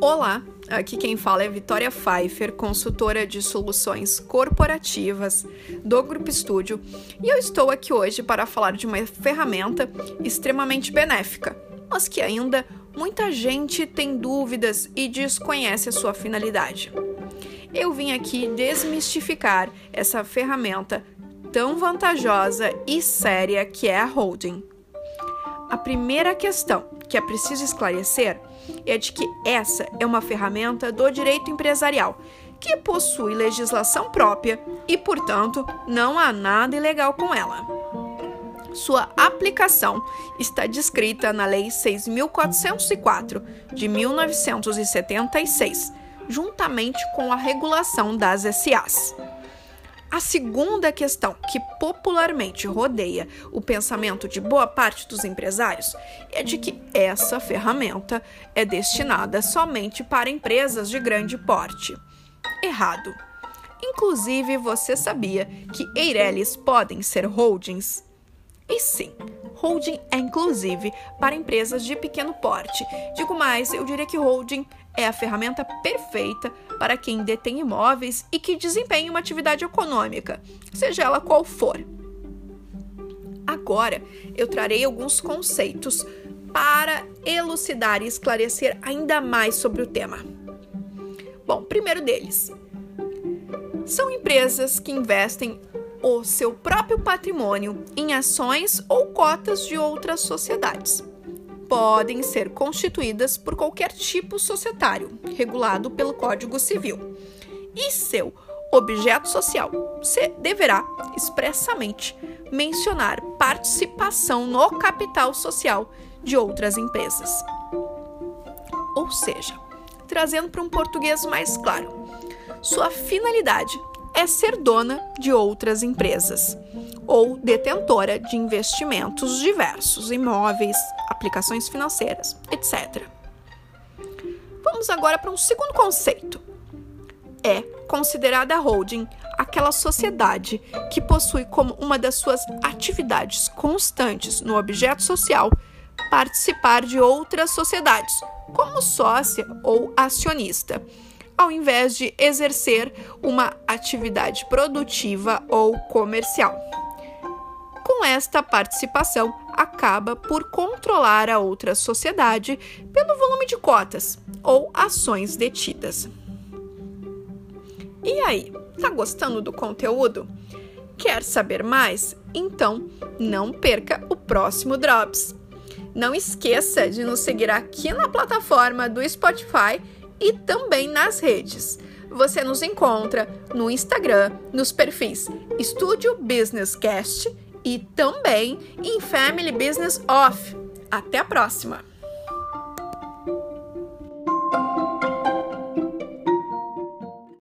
Olá, aqui quem fala é Vitória Pfeiffer, consultora de soluções corporativas do Grupo Estúdio, e eu estou aqui hoje para falar de uma ferramenta extremamente benéfica, mas que ainda muita gente tem dúvidas e desconhece a sua finalidade. Eu vim aqui desmistificar essa ferramenta tão vantajosa e séria que é a holding. A primeira questão que é preciso esclarecer é de que essa é uma ferramenta do direito empresarial que possui legislação própria e, portanto, não há nada ilegal com ela. Sua aplicação está descrita na Lei 6.404 de 1976, juntamente com a regulação das SAs. A segunda questão que popularmente rodeia o pensamento de boa parte dos empresários é de que essa ferramenta é destinada somente para empresas de grande porte. Errado. Inclusive, você sabia que Eireles podem ser holdings? E sim, holding é inclusive para empresas de pequeno porte. Digo mais, eu diria que holding é a ferramenta perfeita para quem detém imóveis e que desempenha uma atividade econômica, seja ela qual for. Agora eu trarei alguns conceitos para elucidar e esclarecer ainda mais sobre o tema. Bom, primeiro deles, são empresas que investem o seu próprio patrimônio em ações ou cotas de outras sociedades. Podem ser constituídas por qualquer tipo societário, regulado pelo Código Civil. E seu objeto social se deverá expressamente mencionar participação no capital social de outras empresas. Ou seja, trazendo para um português mais claro, sua finalidade é ser dona de outras empresas ou detentora de investimentos diversos, imóveis, aplicações financeiras, etc. Vamos agora para um segundo conceito. É considerada holding aquela sociedade que possui como uma das suas atividades constantes no objeto social participar de outras sociedades, como sócia ou acionista ao invés de exercer uma atividade produtiva ou comercial. Com esta participação, acaba por controlar a outra sociedade pelo volume de cotas ou ações detidas. E aí, tá gostando do conteúdo? Quer saber mais? Então, não perca o próximo Drops. Não esqueça de nos seguir aqui na plataforma do Spotify e também nas redes. Você nos encontra no Instagram, nos perfis Estúdio Business Cast e também em Family Business Off. Até a próxima!